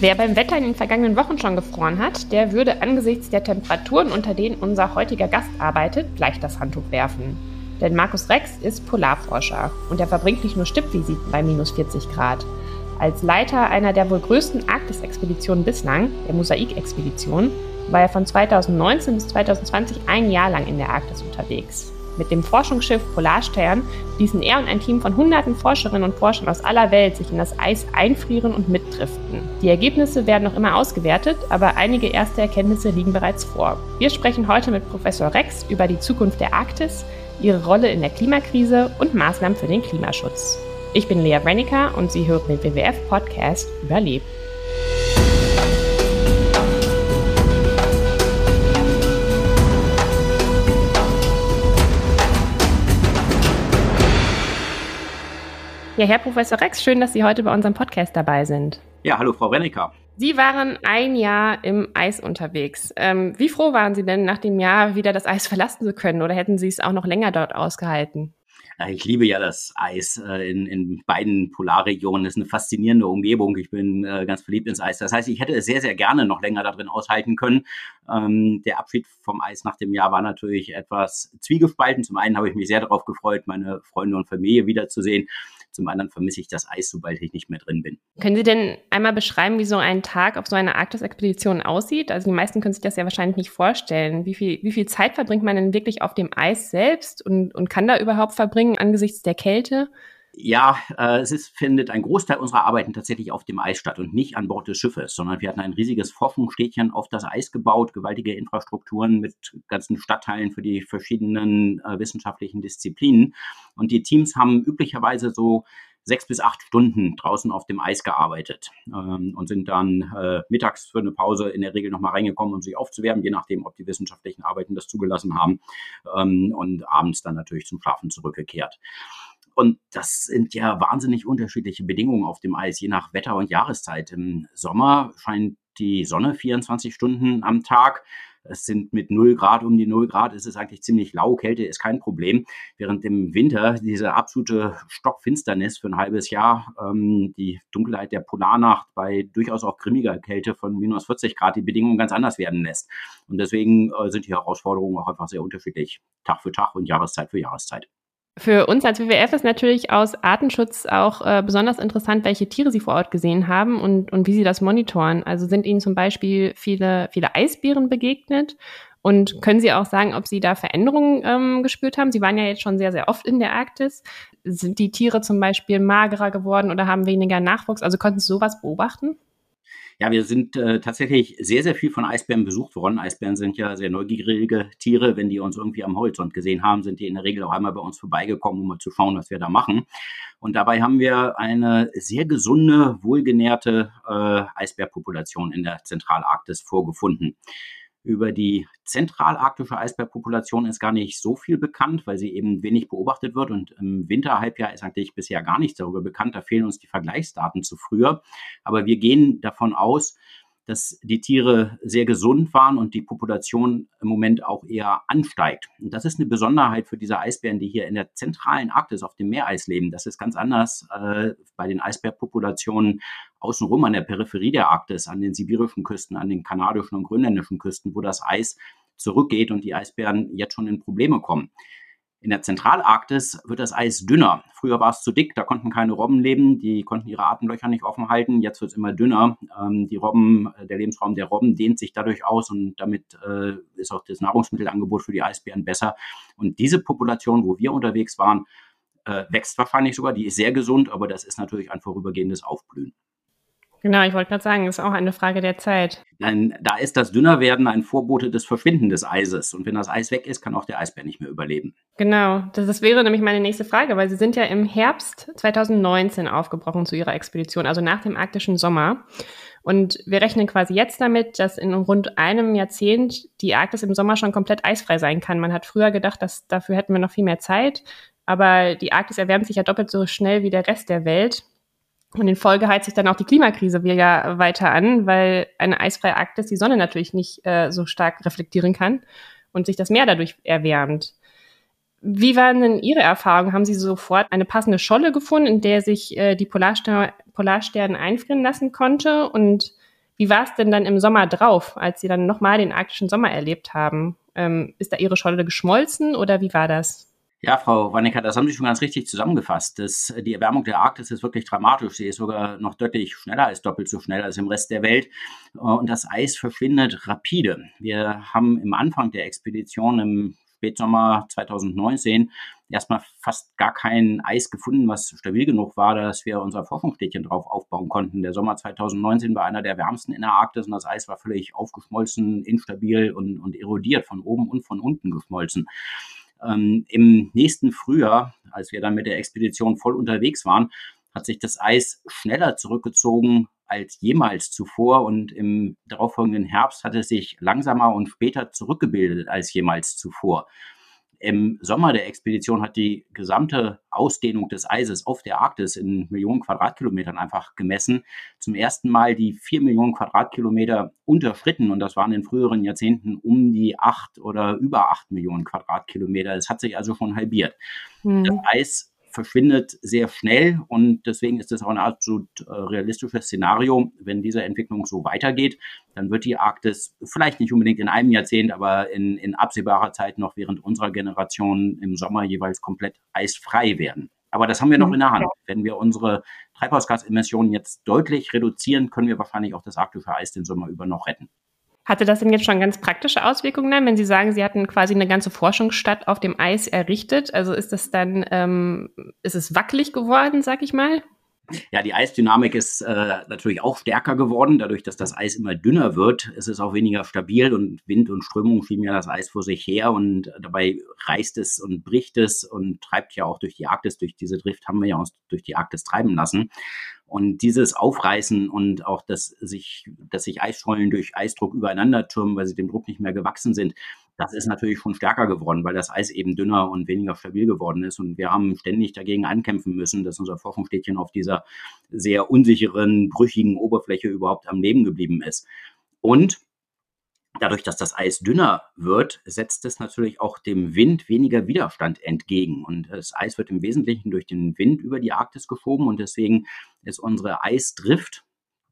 Wer beim Wetter in den vergangenen Wochen schon gefroren hat, der würde angesichts der Temperaturen, unter denen unser heutiger Gast arbeitet, gleich das Handtuch werfen. Denn Markus Rex ist Polarforscher und er verbringt nicht nur Stippvisiten bei minus 40 Grad. Als Leiter einer der wohl größten Arktis-Expeditionen bislang, der Mosaik-Expedition, war er von 2019 bis 2020 ein Jahr lang in der Arktis unterwegs. Mit dem Forschungsschiff Polarstern ließen er und ein Team von hunderten Forscherinnen und Forschern aus aller Welt sich in das Eis einfrieren und mitdriften. Die Ergebnisse werden noch immer ausgewertet, aber einige erste Erkenntnisse liegen bereits vor. Wir sprechen heute mit Professor Rex über die Zukunft der Arktis, ihre Rolle in der Klimakrise und Maßnahmen für den Klimaschutz. Ich bin Lea Brennicker und Sie hören den WWF-Podcast Überlebt. Ja, Herr Professor Rex, schön, dass Sie heute bei unserem Podcast dabei sind. Ja, hallo Frau Rennecker. Sie waren ein Jahr im Eis unterwegs. Ähm, wie froh waren Sie denn, nach dem Jahr wieder das Eis verlassen zu können oder hätten Sie es auch noch länger dort ausgehalten? Ich liebe ja das Eis äh, in, in beiden Polarregionen. Das ist eine faszinierende Umgebung. Ich bin äh, ganz verliebt ins Eis. Das heißt, ich hätte es sehr, sehr gerne noch länger darin aushalten können. Ähm, der Abschied vom Eis nach dem Jahr war natürlich etwas zwiegespalten. Zum einen habe ich mich sehr darauf gefreut, meine Freunde und Familie wiederzusehen. Zum anderen vermisse ich das Eis, sobald ich nicht mehr drin bin. Können Sie denn einmal beschreiben, wie so ein Tag auf so einer Arktis-Expedition aussieht? Also die meisten können sich das ja wahrscheinlich nicht vorstellen. Wie viel, wie viel Zeit verbringt man denn wirklich auf dem Eis selbst und, und kann da überhaupt verbringen angesichts der Kälte? Ja, äh, es ist, findet ein Großteil unserer Arbeiten tatsächlich auf dem Eis statt und nicht an Bord des Schiffes, sondern wir hatten ein riesiges Forschungsstädtchen auf das Eis gebaut, gewaltige Infrastrukturen mit ganzen Stadtteilen für die verschiedenen äh, wissenschaftlichen Disziplinen. Und die Teams haben üblicherweise so sechs bis acht Stunden draußen auf dem Eis gearbeitet ähm, und sind dann äh, mittags für eine Pause in der Regel nochmal reingekommen, um sich aufzuwärmen, je nachdem, ob die wissenschaftlichen Arbeiten das zugelassen haben ähm, und abends dann natürlich zum Schlafen zurückgekehrt. Und das sind ja wahnsinnig unterschiedliche Bedingungen auf dem Eis, je nach Wetter und Jahreszeit. Im Sommer scheint die Sonne 24 Stunden am Tag. Es sind mit 0 Grad um die 0 Grad, es ist eigentlich ziemlich lau, Kälte ist kein Problem. Während im Winter diese absolute Stockfinsternis für ein halbes Jahr, ähm, die Dunkelheit der Polarnacht bei durchaus auch grimmiger Kälte von minus 40 Grad die Bedingungen ganz anders werden lässt. Und deswegen äh, sind die Herausforderungen auch einfach sehr unterschiedlich, Tag für Tag und Jahreszeit für Jahreszeit. Für uns als WWF ist natürlich aus Artenschutz auch äh, besonders interessant, welche Tiere Sie vor Ort gesehen haben und, und wie Sie das monitoren. Also sind Ihnen zum Beispiel viele, viele Eisbären begegnet? Und können Sie auch sagen, ob Sie da Veränderungen ähm, gespürt haben? Sie waren ja jetzt schon sehr, sehr oft in der Arktis. Sind die Tiere zum Beispiel magerer geworden oder haben weniger Nachwuchs? Also konnten Sie sowas beobachten? Ja, wir sind äh, tatsächlich sehr, sehr viel von Eisbären besucht worden. Eisbären sind ja sehr neugierige Tiere. Wenn die uns irgendwie am Horizont gesehen haben, sind die in der Regel auch einmal bei uns vorbeigekommen, um mal zu schauen, was wir da machen. Und dabei haben wir eine sehr gesunde, wohlgenährte äh, Eisbärpopulation in der Zentralarktis vorgefunden. Über die zentralarktische Eisbärpopulation ist gar nicht so viel bekannt, weil sie eben wenig beobachtet wird. Und im Winterhalbjahr ist eigentlich bisher gar nichts darüber bekannt. Da fehlen uns die Vergleichsdaten zu früher. Aber wir gehen davon aus, dass die Tiere sehr gesund waren und die Population im Moment auch eher ansteigt. Und das ist eine Besonderheit für diese Eisbären, die hier in der zentralen Arktis auf dem Meereis leben. Das ist ganz anders äh, bei den Eisbärpopulationen außenrum an der Peripherie der Arktis, an den sibirischen Küsten, an den kanadischen und grönländischen Küsten, wo das Eis zurückgeht und die Eisbären jetzt schon in Probleme kommen. In der Zentralarktis wird das Eis dünner. Früher war es zu dick, da konnten keine Robben leben, die konnten ihre Atemlöcher nicht offen halten. Jetzt wird es immer dünner. Ähm, die Robben, äh, der Lebensraum der Robben dehnt sich dadurch aus und damit äh, ist auch das Nahrungsmittelangebot für die Eisbären besser. Und diese Population, wo wir unterwegs waren, äh, wächst wahrscheinlich sogar. Die ist sehr gesund, aber das ist natürlich ein vorübergehendes Aufblühen. Genau, ich wollte gerade sagen, ist auch eine Frage der Zeit. Dann, da ist das Dünnerwerden ein Vorbote des Verschwinden des Eises. Und wenn das Eis weg ist, kann auch der Eisbär nicht mehr überleben. Genau, das, das wäre nämlich meine nächste Frage, weil Sie sind ja im Herbst 2019 aufgebrochen zu Ihrer Expedition, also nach dem arktischen Sommer. Und wir rechnen quasi jetzt damit, dass in rund einem Jahrzehnt die Arktis im Sommer schon komplett eisfrei sein kann. Man hat früher gedacht, dass dafür hätten wir noch viel mehr Zeit. Aber die Arktis erwärmt sich ja doppelt so schnell wie der Rest der Welt. Und in Folge heizt sich dann auch die Klimakrise wieder weiter an, weil eine eisfreie Arktis die Sonne natürlich nicht äh, so stark reflektieren kann und sich das Meer dadurch erwärmt. Wie waren denn Ihre Erfahrungen? Haben Sie sofort eine passende Scholle gefunden, in der sich äh, die Polarstern, Polarstern einfrieren lassen konnte. Und wie war es denn dann im Sommer drauf, als Sie dann nochmal den arktischen Sommer erlebt haben? Ähm, ist da Ihre Scholle geschmolzen oder wie war das? Ja, Frau Wannecker, das haben Sie schon ganz richtig zusammengefasst. Das, die Erwärmung der Arktis ist wirklich dramatisch. Sie ist sogar noch deutlich schneller als doppelt so schnell als im Rest der Welt. Und das Eis verschwindet rapide. Wir haben im Anfang der Expedition im Spätsommer 2019 erstmal fast gar kein Eis gefunden, was stabil genug war, dass wir unser Forschungsstädtchen drauf aufbauen konnten. Der Sommer 2019 war einer der wärmsten in der Arktis und das Eis war völlig aufgeschmolzen, instabil und, und erodiert, von oben und von unten geschmolzen. Ähm, Im nächsten Frühjahr, als wir dann mit der Expedition voll unterwegs waren, hat sich das Eis schneller zurückgezogen als jemals zuvor und im darauffolgenden Herbst hat es sich langsamer und später zurückgebildet als jemals zuvor. Im Sommer der Expedition hat die gesamte Ausdehnung des Eises auf der Arktis in Millionen Quadratkilometern einfach gemessen. Zum ersten Mal die vier Millionen Quadratkilometer unterschritten und das waren in früheren Jahrzehnten um die acht oder über acht Millionen Quadratkilometer. Es hat sich also schon halbiert. Mhm. Das Eis verschwindet sehr schnell und deswegen ist es auch ein absolut äh, realistisches Szenario. Wenn diese Entwicklung so weitergeht, dann wird die Arktis vielleicht nicht unbedingt in einem Jahrzehnt, aber in, in absehbarer Zeit noch während unserer Generation im Sommer jeweils komplett eisfrei werden. Aber das haben wir noch in der Hand. Wenn wir unsere Treibhausgasemissionen jetzt deutlich reduzieren, können wir wahrscheinlich auch das arktische Eis den Sommer über noch retten. Hatte das denn jetzt schon ganz praktische Auswirkungen dann, wenn Sie sagen, Sie hatten quasi eine ganze Forschungsstadt auf dem Eis errichtet? Also ist das dann, ähm, ist es wackelig geworden, sag ich mal? Ja, die Eisdynamik ist äh, natürlich auch stärker geworden. Dadurch, dass das Eis immer dünner wird, ist es auch weniger stabil und Wind und Strömung schieben ja das Eis vor sich her und dabei reißt es und bricht es und treibt ja auch durch die Arktis. Durch diese Drift haben wir ja uns durch die Arktis treiben lassen. Und dieses Aufreißen und auch, dass sich, dass sich Eisschollen durch Eisdruck übereinander türmen, weil sie dem Druck nicht mehr gewachsen sind, das ist natürlich schon stärker geworden, weil das Eis eben dünner und weniger stabil geworden ist. Und wir haben ständig dagegen ankämpfen müssen, dass unser Forschungsstädtchen auf dieser sehr unsicheren, brüchigen Oberfläche überhaupt am Leben geblieben ist. Und Dadurch, dass das Eis dünner wird, setzt es natürlich auch dem Wind weniger Widerstand entgegen. Und das Eis wird im Wesentlichen durch den Wind über die Arktis geschoben und deswegen ist unsere Eisdrift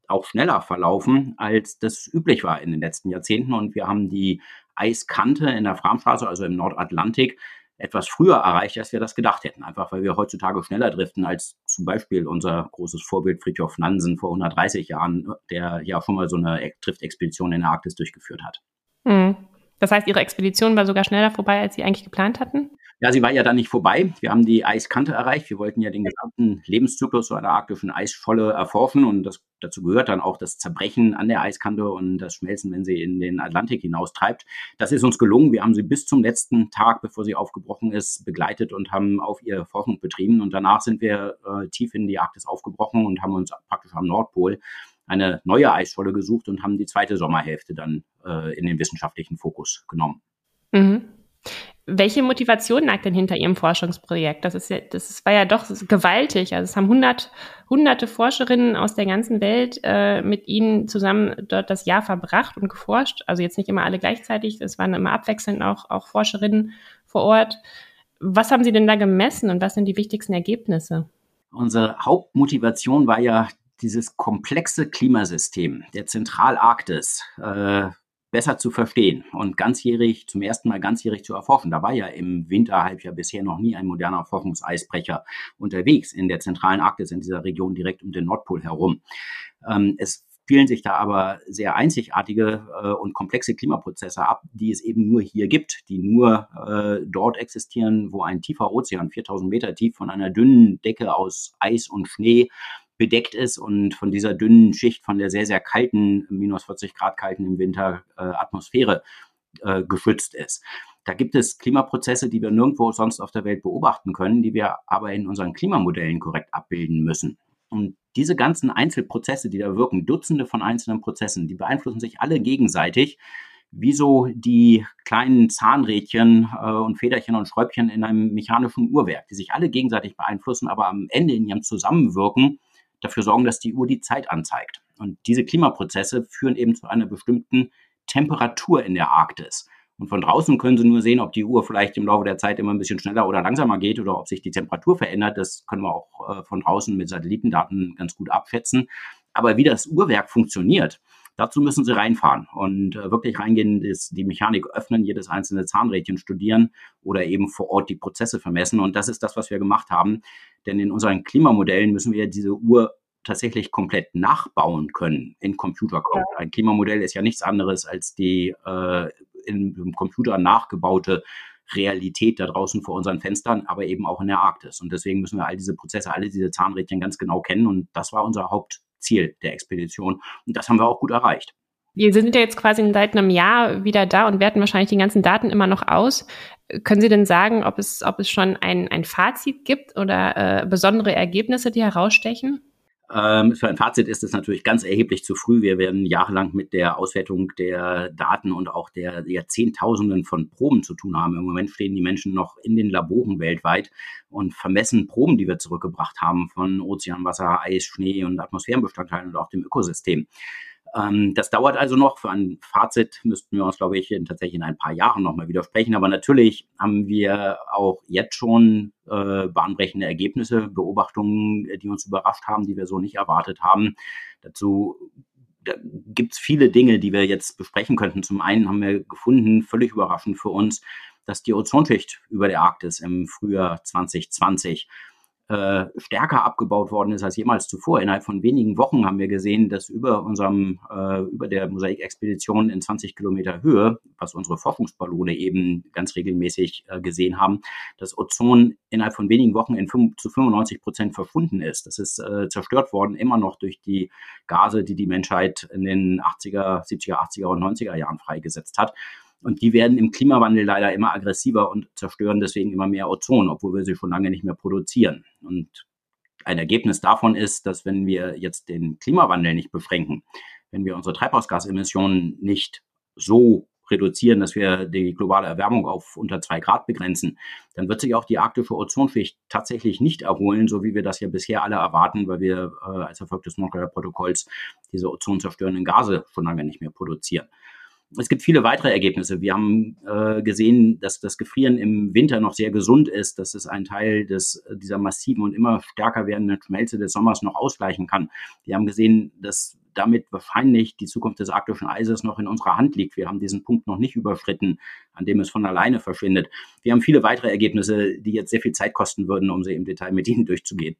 auch schneller verlaufen, als das üblich war in den letzten Jahrzehnten. Und wir haben die Eiskante in der Framstraße, also im Nordatlantik, etwas früher erreicht, als wir das gedacht hätten. Einfach weil wir heutzutage schneller driften als zum Beispiel unser großes Vorbild Fritjof Nansen vor 130 Jahren, der ja schon mal so eine Driftexpedition in der Arktis durchgeführt hat. Mhm. Das heißt, Ihre Expedition war sogar schneller vorbei, als Sie eigentlich geplant hatten? Ja, sie war ja dann nicht vorbei. Wir haben die Eiskante erreicht. Wir wollten ja den gesamten Lebenszyklus so einer arktischen Eisscholle erforschen und das, dazu gehört dann auch das Zerbrechen an der Eiskante und das Schmelzen, wenn sie in den Atlantik hinaustreibt. Das ist uns gelungen. Wir haben sie bis zum letzten Tag, bevor sie aufgebrochen ist, begleitet und haben auf ihr Forschung betrieben und danach sind wir äh, tief in die Arktis aufgebrochen und haben uns praktisch am Nordpol eine neue Eisscholle gesucht und haben die zweite Sommerhälfte dann äh, in den wissenschaftlichen Fokus genommen. Mhm. Welche Motivation lag denn hinter Ihrem Forschungsprojekt? Das ist ja, das war ja doch gewaltig. Also es haben hundert, hunderte Forscherinnen aus der ganzen Welt äh, mit Ihnen zusammen dort das Jahr verbracht und geforscht. Also jetzt nicht immer alle gleichzeitig. Es waren immer abwechselnd auch, auch Forscherinnen vor Ort. Was haben Sie denn da gemessen und was sind die wichtigsten Ergebnisse? Unsere Hauptmotivation war ja dieses komplexe Klimasystem der Zentralarktis. Äh, besser zu verstehen und ganzjährig, zum ersten Mal ganzjährig zu erforschen. Da war ja im Winterhalbjahr bisher noch nie ein moderner Forschungseisbrecher unterwegs in der zentralen Arktis, in dieser Region direkt um den Nordpol herum. Ähm, es spielen sich da aber sehr einzigartige äh, und komplexe Klimaprozesse ab, die es eben nur hier gibt, die nur äh, dort existieren, wo ein tiefer Ozean, 4000 Meter tief, von einer dünnen Decke aus Eis und Schnee bedeckt ist und von dieser dünnen Schicht, von der sehr, sehr kalten, minus 40 Grad kalten im Winter äh, Atmosphäre äh, geschützt ist. Da gibt es Klimaprozesse, die wir nirgendwo sonst auf der Welt beobachten können, die wir aber in unseren Klimamodellen korrekt abbilden müssen. Und diese ganzen Einzelprozesse, die da wirken, Dutzende von einzelnen Prozessen, die beeinflussen sich alle gegenseitig, wie so die kleinen Zahnrädchen äh, und Federchen und Schräubchen in einem mechanischen Uhrwerk, die sich alle gegenseitig beeinflussen, aber am Ende in ihrem Zusammenwirken dafür sorgen, dass die Uhr die Zeit anzeigt. Und diese Klimaprozesse führen eben zu einer bestimmten Temperatur in der Arktis. Und von draußen können Sie nur sehen, ob die Uhr vielleicht im Laufe der Zeit immer ein bisschen schneller oder langsamer geht oder ob sich die Temperatur verändert. Das können wir auch äh, von draußen mit Satellitendaten ganz gut abschätzen. Aber wie das Uhrwerk funktioniert, dazu müssen Sie reinfahren und äh, wirklich reingehen, das, die Mechanik öffnen, jedes einzelne Zahnrädchen studieren oder eben vor Ort die Prozesse vermessen. Und das ist das, was wir gemacht haben. Denn in unseren Klimamodellen müssen wir diese Uhr tatsächlich komplett nachbauen können in Computercode. Ja. Ein Klimamodell ist ja nichts anderes als die äh, in, im Computer nachgebaute Realität da draußen vor unseren Fenstern, aber eben auch in der Arktis. Und deswegen müssen wir all diese Prozesse, alle diese Zahnrädchen ganz genau kennen. Und das war unser Hauptziel der Expedition. Und das haben wir auch gut erreicht. Wir sind ja jetzt quasi seit einem Jahr wieder da und werten wahrscheinlich die ganzen Daten immer noch aus. Können Sie denn sagen, ob es, ob es schon ein, ein Fazit gibt oder äh, besondere Ergebnisse, die herausstechen? Ähm, für ein Fazit ist es natürlich ganz erheblich zu früh. Wir werden jahrelang mit der Auswertung der Daten und auch der, der Zehntausenden von Proben zu tun haben. Im Moment stehen die Menschen noch in den Laboren weltweit und vermessen Proben, die wir zurückgebracht haben von Ozeanwasser, Eis, Schnee und Atmosphärenbestandteilen und auch dem Ökosystem. Ähm, das dauert also noch. Für ein Fazit müssten wir uns, glaube ich, in, tatsächlich in ein paar Jahren nochmal widersprechen. Aber natürlich haben wir auch jetzt schon äh, bahnbrechende Ergebnisse, Beobachtungen, die uns überrascht haben, die wir so nicht erwartet haben. Dazu da gibt es viele Dinge, die wir jetzt besprechen könnten. Zum einen haben wir gefunden, völlig überraschend für uns, dass die Ozonschicht über der Arktis im Frühjahr 2020 äh, stärker abgebaut worden ist als jemals zuvor. Innerhalb von wenigen Wochen haben wir gesehen, dass über unserem, äh, über der Mosaikexpedition in 20 Kilometer Höhe, was unsere Forschungsballone eben ganz regelmäßig äh, gesehen haben, das Ozon innerhalb von wenigen Wochen in 5, zu 95 Prozent verschwunden ist. Das ist äh, zerstört worden, immer noch durch die Gase, die die Menschheit in den 80er, 70er, 80er und 90er Jahren freigesetzt hat. Und die werden im Klimawandel leider immer aggressiver und zerstören deswegen immer mehr Ozon, obwohl wir sie schon lange nicht mehr produzieren. Und ein Ergebnis davon ist, dass wenn wir jetzt den Klimawandel nicht beschränken, wenn wir unsere Treibhausgasemissionen nicht so reduzieren, dass wir die globale Erwärmung auf unter zwei Grad begrenzen, dann wird sich auch die arktische Ozonschicht tatsächlich nicht erholen, so wie wir das ja bisher alle erwarten, weil wir äh, als Erfolg des Montrealer Protokolls diese ozonzerstörenden Gase schon lange nicht mehr produzieren. Es gibt viele weitere Ergebnisse. Wir haben äh, gesehen, dass das Gefrieren im Winter noch sehr gesund ist, dass es einen Teil des, dieser massiven und immer stärker werdenden Schmelze des Sommers noch ausgleichen kann. Wir haben gesehen, dass damit wahrscheinlich die Zukunft des arktischen Eises noch in unserer Hand liegt. Wir haben diesen Punkt noch nicht überschritten, an dem es von alleine verschwindet. Wir haben viele weitere Ergebnisse, die jetzt sehr viel Zeit kosten würden, um sie im Detail mit Ihnen durchzugehen.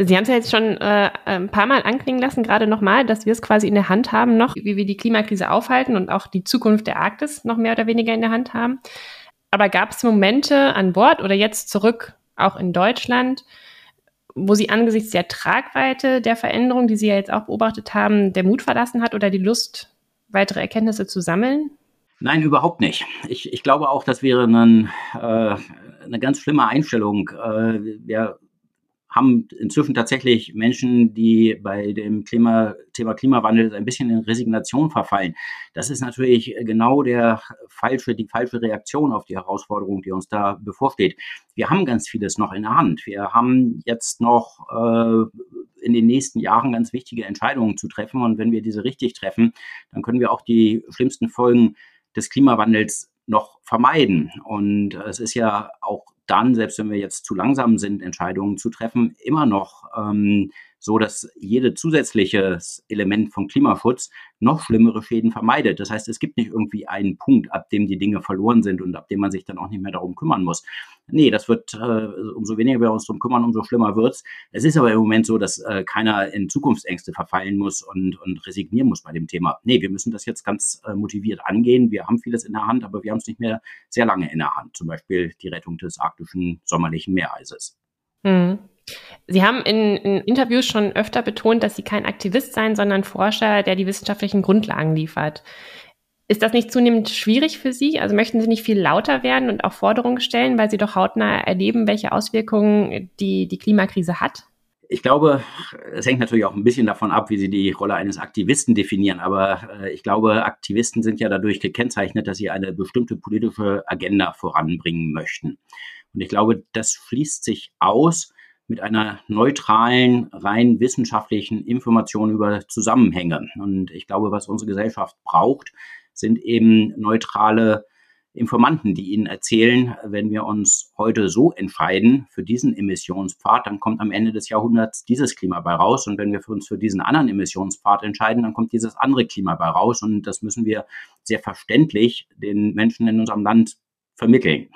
Sie haben es ja jetzt schon äh, ein paar Mal anklingen lassen, gerade nochmal, dass wir es quasi in der Hand haben, noch wie wir die Klimakrise aufhalten und auch die Zukunft der Arktis noch mehr oder weniger in der Hand haben. Aber gab es Momente an Bord oder jetzt zurück auch in Deutschland, wo Sie angesichts der Tragweite der Veränderung, die Sie ja jetzt auch beobachtet haben, der Mut verlassen hat oder die Lust, weitere Erkenntnisse zu sammeln? Nein, überhaupt nicht. Ich, ich glaube auch, das wäre ein, äh, eine ganz schlimme Einstellung. Äh, wir haben inzwischen tatsächlich Menschen, die bei dem Klima, Thema Klimawandel ein bisschen in Resignation verfallen. Das ist natürlich genau der falsche, die falsche Reaktion auf die Herausforderung, die uns da bevorsteht. Wir haben ganz vieles noch in der Hand. Wir haben jetzt noch äh, in den nächsten Jahren ganz wichtige Entscheidungen zu treffen. Und wenn wir diese richtig treffen, dann können wir auch die schlimmsten Folgen des Klimawandels noch vermeiden. Und es ist ja auch dann, selbst wenn wir jetzt zu langsam sind, Entscheidungen zu treffen, immer noch ähm, so, dass jede zusätzliches Element von Klimaschutz noch schlimmere Schäden vermeidet. Das heißt, es gibt nicht irgendwie einen Punkt, ab dem die Dinge verloren sind und ab dem man sich dann auch nicht mehr darum kümmern muss. Nee, das wird, äh, umso weniger wir uns darum kümmern, umso schlimmer wird's. Es ist aber im Moment so, dass äh, keiner in Zukunftsängste verfallen muss und, und resignieren muss bei dem Thema. Nee, wir müssen das jetzt ganz äh, motiviert angehen. Wir haben vieles in der Hand, aber wir haben es nicht mehr sehr lange in der Hand. Zum Beispiel die Rettung des arktischen sommerlichen Meereises. Mhm. Sie haben in, in, Interviews schon öfter betont, dass Sie kein Aktivist seien, sondern Forscher, der die wissenschaftlichen Grundlagen liefert. Ist das nicht zunehmend schwierig für Sie? Also möchten Sie nicht viel lauter werden und auch Forderungen stellen, weil Sie doch hautnah erleben, welche Auswirkungen die, die Klimakrise hat? Ich glaube, es hängt natürlich auch ein bisschen davon ab, wie Sie die Rolle eines Aktivisten definieren. Aber äh, ich glaube, Aktivisten sind ja dadurch gekennzeichnet, dass sie eine bestimmte politische Agenda voranbringen möchten. Und ich glaube, das schließt sich aus mit einer neutralen, rein wissenschaftlichen Information über Zusammenhänge. Und ich glaube, was unsere Gesellschaft braucht, sind eben neutrale Informanten, die Ihnen erzählen, wenn wir uns heute so entscheiden für diesen Emissionspfad, dann kommt am Ende des Jahrhunderts dieses Klima bei raus. Und wenn wir uns für diesen anderen Emissionspfad entscheiden, dann kommt dieses andere Klima bei raus. Und das müssen wir sehr verständlich den Menschen in unserem Land vermitteln.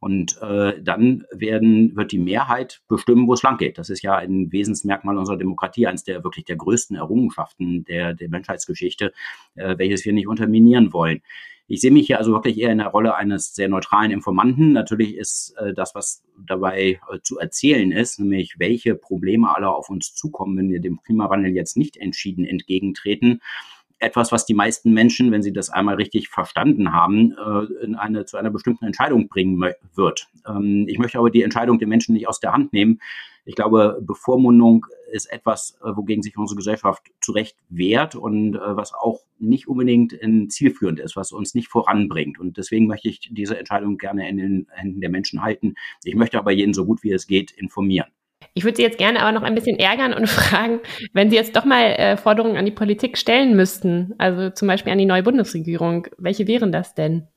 Und äh, dann werden, wird die Mehrheit bestimmen, wo es lang geht. Das ist ja ein Wesensmerkmal unserer Demokratie, eines der wirklich der größten Errungenschaften der, der Menschheitsgeschichte, äh, welches wir nicht unterminieren wollen. Ich sehe mich hier also wirklich eher in der Rolle eines sehr neutralen Informanten. Natürlich ist äh, das, was dabei äh, zu erzählen ist, nämlich welche Probleme alle auf uns zukommen, wenn wir dem Klimawandel jetzt nicht entschieden entgegentreten, etwas, was die meisten Menschen, wenn sie das einmal richtig verstanden haben, äh, in eine, zu einer bestimmten Entscheidung bringen wird. Ähm, ich möchte aber die Entscheidung der Menschen nicht aus der Hand nehmen. Ich glaube, Bevormundung ist etwas, äh, wogegen sich unsere Gesellschaft zu Recht wehrt und äh, was auch nicht unbedingt zielführend ist, was uns nicht voranbringt. Und deswegen möchte ich diese Entscheidung gerne in den Händen der Menschen halten. Ich möchte aber jeden so gut wie es geht informieren. Ich würde Sie jetzt gerne aber noch ein bisschen ärgern und fragen, wenn Sie jetzt doch mal äh, Forderungen an die Politik stellen müssten, also zum Beispiel an die neue Bundesregierung, welche wären das denn?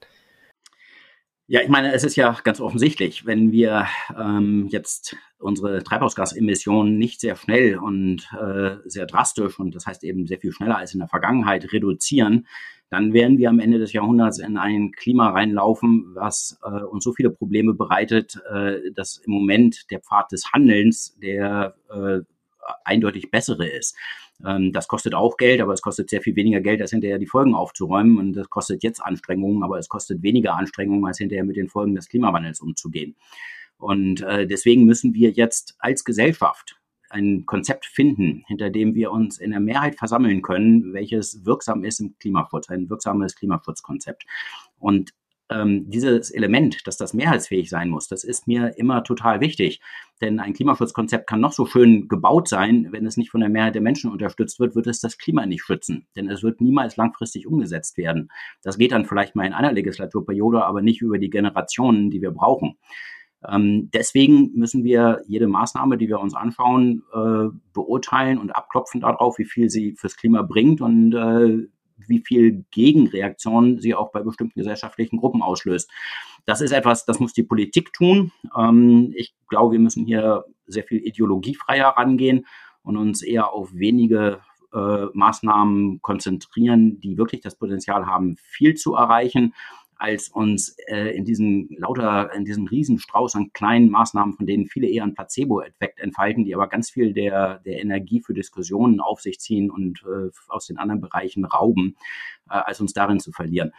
Ja, ich meine, es ist ja ganz offensichtlich, wenn wir ähm, jetzt unsere Treibhausgasemissionen nicht sehr schnell und äh, sehr drastisch und das heißt eben sehr viel schneller als in der Vergangenheit reduzieren, dann werden wir am Ende des Jahrhunderts in ein Klima reinlaufen, was äh, uns so viele Probleme bereitet, äh, dass im Moment der Pfad des Handelns der äh, eindeutig bessere ist. Ähm, das kostet auch Geld, aber es kostet sehr viel weniger Geld, als hinterher die Folgen aufzuräumen. Und das kostet jetzt Anstrengungen, aber es kostet weniger Anstrengungen, als hinterher mit den Folgen des Klimawandels umzugehen. Und äh, deswegen müssen wir jetzt als Gesellschaft ein Konzept finden, hinter dem wir uns in der Mehrheit versammeln können, welches wirksam ist im Klimaschutz, ein wirksames Klimaschutzkonzept. Und ähm, dieses Element, dass das mehrheitsfähig sein muss, das ist mir immer total wichtig. Denn ein Klimaschutzkonzept kann noch so schön gebaut sein, wenn es nicht von der Mehrheit der Menschen unterstützt wird, wird es das Klima nicht schützen. Denn es wird niemals langfristig umgesetzt werden. Das geht dann vielleicht mal in einer Legislaturperiode, aber nicht über die Generationen, die wir brauchen. Ähm, deswegen müssen wir jede Maßnahme, die wir uns anschauen, äh, beurteilen und abklopfen darauf, wie viel sie fürs Klima bringt und äh, wie viel Gegenreaktion sie auch bei bestimmten gesellschaftlichen Gruppen auslöst. Das ist etwas, das muss die Politik tun. Ähm, ich glaube, wir müssen hier sehr viel ideologiefreier rangehen und uns eher auf wenige äh, Maßnahmen konzentrieren, die wirklich das Potenzial haben, viel zu erreichen als uns äh, in diesem lauter, in diesem Riesenstrauß an kleinen Maßnahmen, von denen viele eher einen Placebo-Effekt entfalten, die aber ganz viel der, der Energie für Diskussionen auf sich ziehen und äh, aus den anderen Bereichen rauben, äh, als uns darin zu verlieren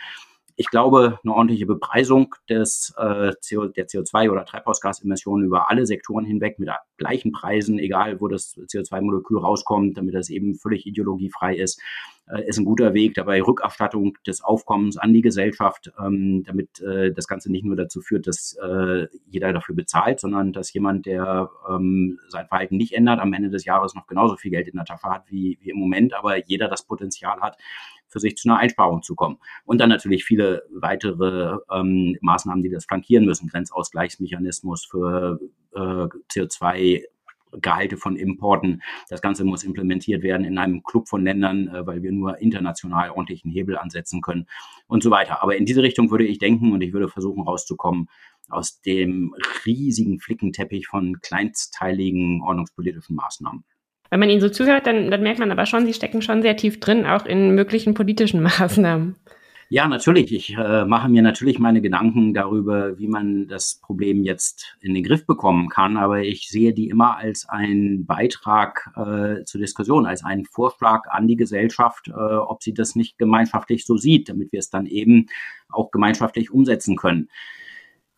ich glaube, eine ordentliche Bepreisung des, äh, CO, der CO2- oder Treibhausgasemissionen über alle Sektoren hinweg mit gleichen Preisen, egal wo das CO2-Molekül rauskommt, damit das eben völlig ideologiefrei ist, äh, ist ein guter Weg. Dabei Rückerstattung des Aufkommens an die Gesellschaft, ähm, damit äh, das Ganze nicht nur dazu führt, dass äh, jeder dafür bezahlt, sondern dass jemand, der ähm, sein Verhalten nicht ändert, am Ende des Jahres noch genauso viel Geld in der Tasche hat wie, wie im Moment, aber jeder das Potenzial hat, für sich zu einer Einsparung zu kommen. Und dann natürlich viele weitere ähm, Maßnahmen, die das flankieren müssen. Grenzausgleichsmechanismus für äh, CO2 Gehalte von Importen. Das Ganze muss implementiert werden in einem Club von Ländern, äh, weil wir nur international ordentlichen Hebel ansetzen können und so weiter. Aber in diese Richtung würde ich denken und ich würde versuchen rauszukommen aus dem riesigen Flickenteppich von kleinstteiligen ordnungspolitischen Maßnahmen. Wenn man ihnen so zuhört, dann, dann merkt man aber schon, sie stecken schon sehr tief drin, auch in möglichen politischen Maßnahmen. Ja, natürlich. Ich äh, mache mir natürlich meine Gedanken darüber, wie man das Problem jetzt in den Griff bekommen kann. Aber ich sehe die immer als einen Beitrag äh, zur Diskussion, als einen Vorschlag an die Gesellschaft, äh, ob sie das nicht gemeinschaftlich so sieht, damit wir es dann eben auch gemeinschaftlich umsetzen können.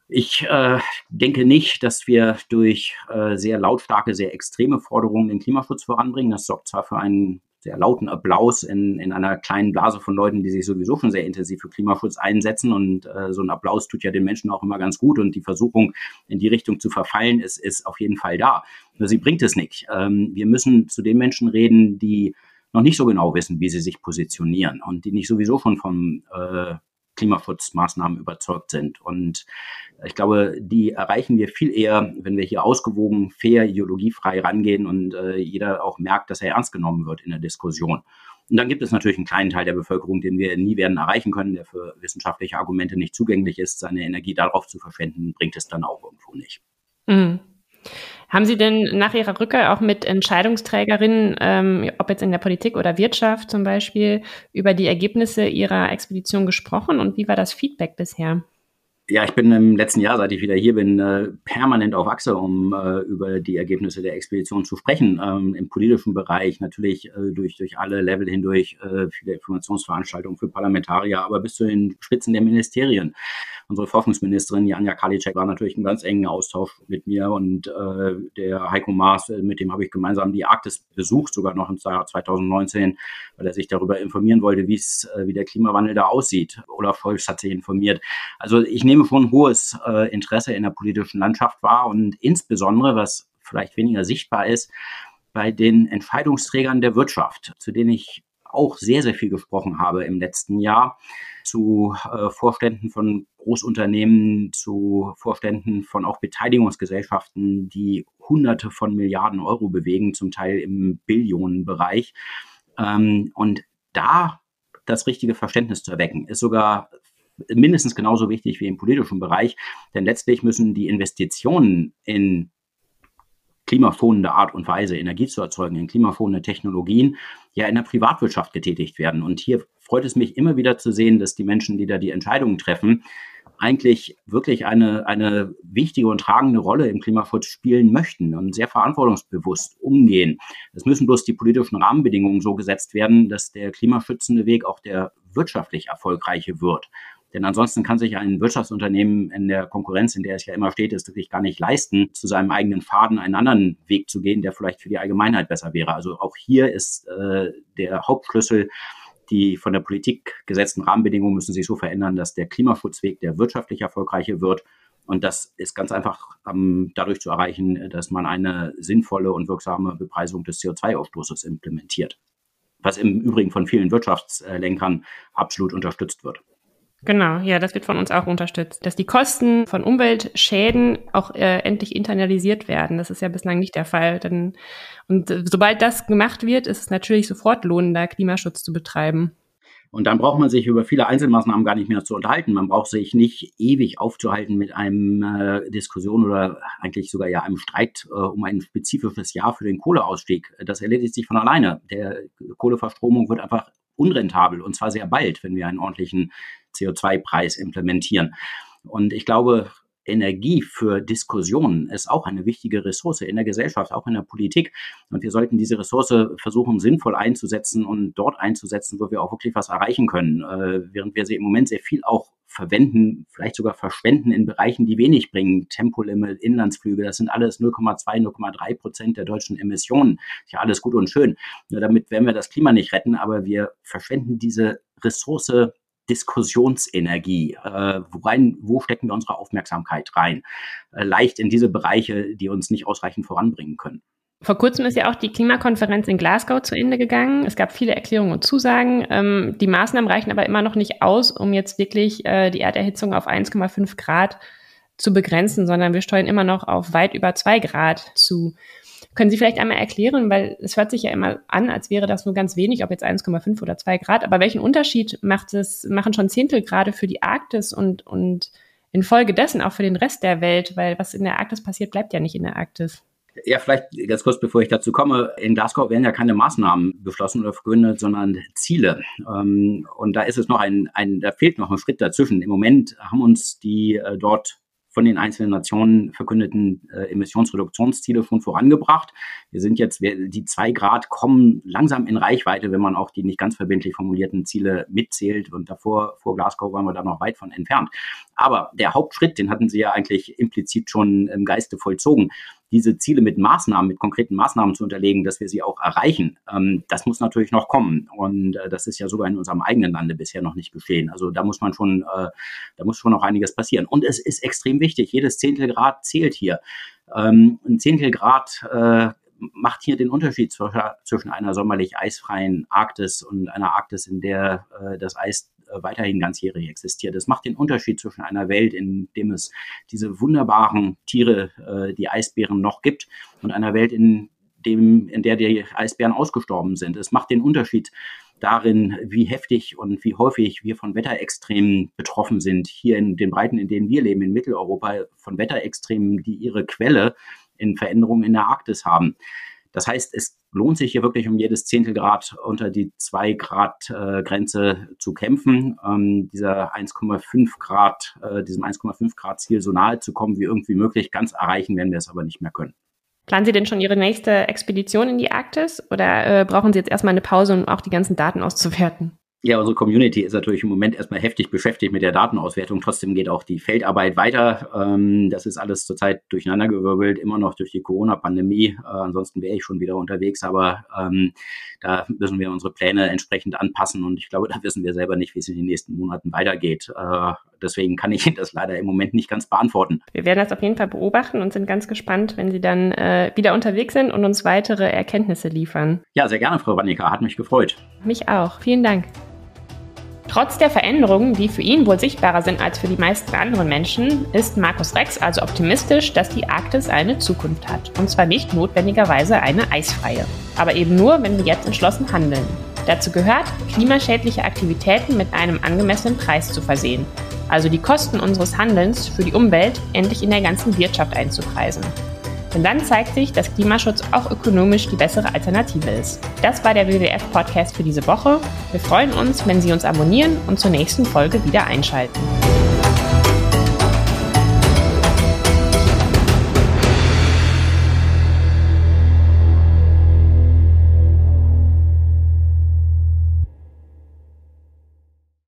Ich äh, denke nicht, dass wir durch äh, sehr lautstarke, sehr extreme Forderungen den Klimaschutz voranbringen. Das sorgt zwar für einen sehr lauten Applaus in, in einer kleinen Blase von Leuten, die sich sowieso schon sehr intensiv für Klimaschutz einsetzen. Und äh, so ein Applaus tut ja den Menschen auch immer ganz gut. Und die Versuchung, in die Richtung zu verfallen, ist, ist auf jeden Fall da. Nur sie bringt es nicht. Ähm, wir müssen zu den Menschen reden, die noch nicht so genau wissen, wie sie sich positionieren und die nicht sowieso schon vom äh, Klimaschutzmaßnahmen überzeugt sind. Und ich glaube, die erreichen wir viel eher, wenn wir hier ausgewogen, fair, ideologiefrei rangehen und äh, jeder auch merkt, dass er ernst genommen wird in der Diskussion. Und dann gibt es natürlich einen kleinen Teil der Bevölkerung, den wir nie werden erreichen können, der für wissenschaftliche Argumente nicht zugänglich ist. Seine Energie darauf zu verschwenden, bringt es dann auch irgendwo nicht. Mhm. Haben Sie denn nach Ihrer Rückkehr auch mit Entscheidungsträgerinnen, ähm, ob jetzt in der Politik oder Wirtschaft zum Beispiel, über die Ergebnisse Ihrer Expedition gesprochen und wie war das Feedback bisher? Ja, ich bin im letzten Jahr, seit ich wieder hier bin, äh, permanent auf Achse, um äh, über die Ergebnisse der Expedition zu sprechen. Ähm, Im politischen Bereich natürlich äh, durch, durch alle Level hindurch, viele Informationsveranstaltungen für Parlamentarier, aber bis zu den Spitzen der Ministerien. Unsere Forschungsministerin Janja Karliczek war natürlich im ganz engen Austausch mit mir und der Heiko Maas, mit dem habe ich gemeinsam die Arktis besucht, sogar noch im Jahr 2019, weil er sich darüber informieren wollte, wie es, wie der Klimawandel da aussieht. Olaf Scholz hat sich informiert. Also ich nehme schon hohes äh, Interesse in der politischen Landschaft wahr und insbesondere, was vielleicht weniger sichtbar ist, bei den Entscheidungsträgern der Wirtschaft, zu denen ich auch sehr, sehr viel gesprochen habe im letzten Jahr zu äh, Vorständen von Großunternehmen, zu Vorständen von auch Beteiligungsgesellschaften, die Hunderte von Milliarden Euro bewegen, zum Teil im Billionenbereich. Ähm, und da das richtige Verständnis zu erwecken, ist sogar mindestens genauso wichtig wie im politischen Bereich, denn letztlich müssen die Investitionen in klimaschonende Art und Weise Energie zu erzeugen, in klimaschonende Technologien, ja in der Privatwirtschaft getätigt werden. Und hier freut es mich immer wieder zu sehen, dass die Menschen, die da die Entscheidungen treffen, eigentlich wirklich eine, eine wichtige und tragende Rolle im Klimaschutz spielen möchten und sehr verantwortungsbewusst umgehen. Es müssen bloß die politischen Rahmenbedingungen so gesetzt werden, dass der klimaschützende Weg auch der wirtschaftlich erfolgreiche wird. Denn ansonsten kann sich ein Wirtschaftsunternehmen in der Konkurrenz, in der es ja immer steht, es wirklich gar nicht leisten, zu seinem eigenen Faden einen anderen Weg zu gehen, der vielleicht für die Allgemeinheit besser wäre. Also auch hier ist äh, der Hauptschlüssel, die von der Politik gesetzten Rahmenbedingungen müssen sich so verändern, dass der Klimaschutzweg der wirtschaftlich erfolgreiche wird. Und das ist ganz einfach ähm, dadurch zu erreichen, dass man eine sinnvolle und wirksame Bepreisung des CO2-Ausstoßes implementiert. Was im Übrigen von vielen Wirtschaftslenkern absolut unterstützt wird. Genau, ja, das wird von uns auch unterstützt, dass die Kosten von Umweltschäden auch äh, endlich internalisiert werden. Das ist ja bislang nicht der Fall. Denn, und äh, sobald das gemacht wird, ist es natürlich sofort lohnender, Klimaschutz zu betreiben. Und dann braucht man sich über viele Einzelmaßnahmen gar nicht mehr zu unterhalten. Man braucht sich nicht ewig aufzuhalten mit einem äh, Diskussion oder eigentlich sogar ja einem Streit äh, um ein spezifisches Jahr für den Kohleausstieg. Das erledigt sich von alleine. Der Kohleverstromung wird einfach unrentabel und zwar sehr bald, wenn wir einen ordentlichen CO2-Preis implementieren. Und ich glaube, Energie für Diskussionen ist auch eine wichtige Ressource in der Gesellschaft, auch in der Politik. Und wir sollten diese Ressource versuchen, sinnvoll einzusetzen und dort einzusetzen, wo wir auch wirklich was erreichen können. Äh, während wir sie im Moment sehr viel auch verwenden, vielleicht sogar verschwenden in Bereichen, die wenig bringen. Tempolimit, Inlandsflüge, das sind alles 0,2, 0,3 Prozent der deutschen Emissionen. Ist ja alles gut und schön. Nur damit werden wir das Klima nicht retten, aber wir verschwenden diese Ressource Diskussionsenergie. Äh, worein, wo stecken wir unsere Aufmerksamkeit rein? Äh, leicht in diese Bereiche, die uns nicht ausreichend voranbringen können. Vor kurzem ist ja auch die Klimakonferenz in Glasgow zu Ende gegangen. Es gab viele Erklärungen und Zusagen. Ähm, die Maßnahmen reichen aber immer noch nicht aus, um jetzt wirklich äh, die Erderhitzung auf 1,5 Grad zu begrenzen, sondern wir steuern immer noch auf weit über 2 Grad zu. Können Sie vielleicht einmal erklären, weil es hört sich ja immer an, als wäre das nur ganz wenig, ob jetzt 1,5 oder 2 Grad, aber welchen Unterschied macht es, machen schon Zehntelgrade für die Arktis und, und infolgedessen auch für den Rest der Welt, weil was in der Arktis passiert, bleibt ja nicht in der Arktis. Ja, vielleicht ganz kurz, bevor ich dazu komme. In Glasgow werden ja keine Maßnahmen beschlossen oder verkündet, sondern Ziele. Ähm, und da ist es noch ein, ein, da fehlt noch ein Schritt dazwischen. Im Moment haben uns die äh, dort von den einzelnen Nationen verkündeten äh, Emissionsreduktionsziele schon vorangebracht. Wir sind jetzt, wir, die zwei Grad kommen langsam in Reichweite, wenn man auch die nicht ganz verbindlich formulierten Ziele mitzählt. Und davor, vor Glasgow waren wir da noch weit von entfernt. Aber der Hauptschritt, den hatten Sie ja eigentlich implizit schon im Geiste vollzogen, diese Ziele mit Maßnahmen, mit konkreten Maßnahmen zu unterlegen, dass wir sie auch erreichen, ähm, das muss natürlich noch kommen. Und äh, das ist ja sogar in unserem eigenen Lande bisher noch nicht geschehen. Also da muss man schon, äh, da muss schon noch einiges passieren. Und es ist extrem wichtig, jedes Zehntelgrad zählt hier. Ähm, ein Zehntelgrad äh, macht hier den Unterschied zwischen einer sommerlich eisfreien Arktis und einer Arktis, in der äh, das Eis äh, weiterhin ganzjährig existiert. Es macht den Unterschied zwischen einer Welt, in dem es diese wunderbaren Tiere, äh, die Eisbären noch gibt, und einer Welt, in dem, in der die Eisbären ausgestorben sind. Es macht den Unterschied darin, wie heftig und wie häufig wir von Wetterextremen betroffen sind. Hier in den Breiten, in denen wir leben, in Mitteleuropa, von Wetterextremen, die ihre Quelle in Veränderungen in der Arktis haben. Das heißt, es lohnt sich hier wirklich um jedes Zehntelgrad unter die 2 Grad äh, Grenze zu kämpfen, ähm, dieser 1,5 Grad, äh, diesem 1,5 Grad Ziel so nahe zu kommen wie irgendwie möglich. Ganz erreichen werden wir es aber nicht mehr können. Planen Sie denn schon Ihre nächste Expedition in die Arktis oder äh, brauchen Sie jetzt erstmal eine Pause, um auch die ganzen Daten auszuwerten? Ja, unsere Community ist natürlich im Moment erstmal heftig beschäftigt mit der Datenauswertung. Trotzdem geht auch die Feldarbeit weiter. Ähm, das ist alles zurzeit durcheinandergewirbelt, immer noch durch die Corona-Pandemie. Äh, ansonsten wäre ich schon wieder unterwegs, aber ähm, da müssen wir unsere Pläne entsprechend anpassen und ich glaube, da wissen wir selber nicht, wie es in den nächsten Monaten weitergeht. Äh, deswegen kann ich Ihnen das leider im Moment nicht ganz beantworten. Wir werden das auf jeden Fall beobachten und sind ganz gespannt, wenn Sie dann äh, wieder unterwegs sind und uns weitere Erkenntnisse liefern. Ja, sehr gerne, Frau Wannika. Hat mich gefreut. Mich auch. Vielen Dank. Trotz der Veränderungen, die für ihn wohl sichtbarer sind als für die meisten anderen Menschen, ist Markus Rex also optimistisch, dass die Arktis eine Zukunft hat. Und zwar nicht notwendigerweise eine eisfreie. Aber eben nur, wenn wir jetzt entschlossen handeln. Dazu gehört, klimaschädliche Aktivitäten mit einem angemessenen Preis zu versehen. Also die Kosten unseres Handelns für die Umwelt endlich in der ganzen Wirtschaft einzupreisen. Denn dann zeigt sich, dass Klimaschutz auch ökonomisch die bessere Alternative ist. Das war der WWF-Podcast für diese Woche. Wir freuen uns, wenn Sie uns abonnieren und zur nächsten Folge wieder einschalten.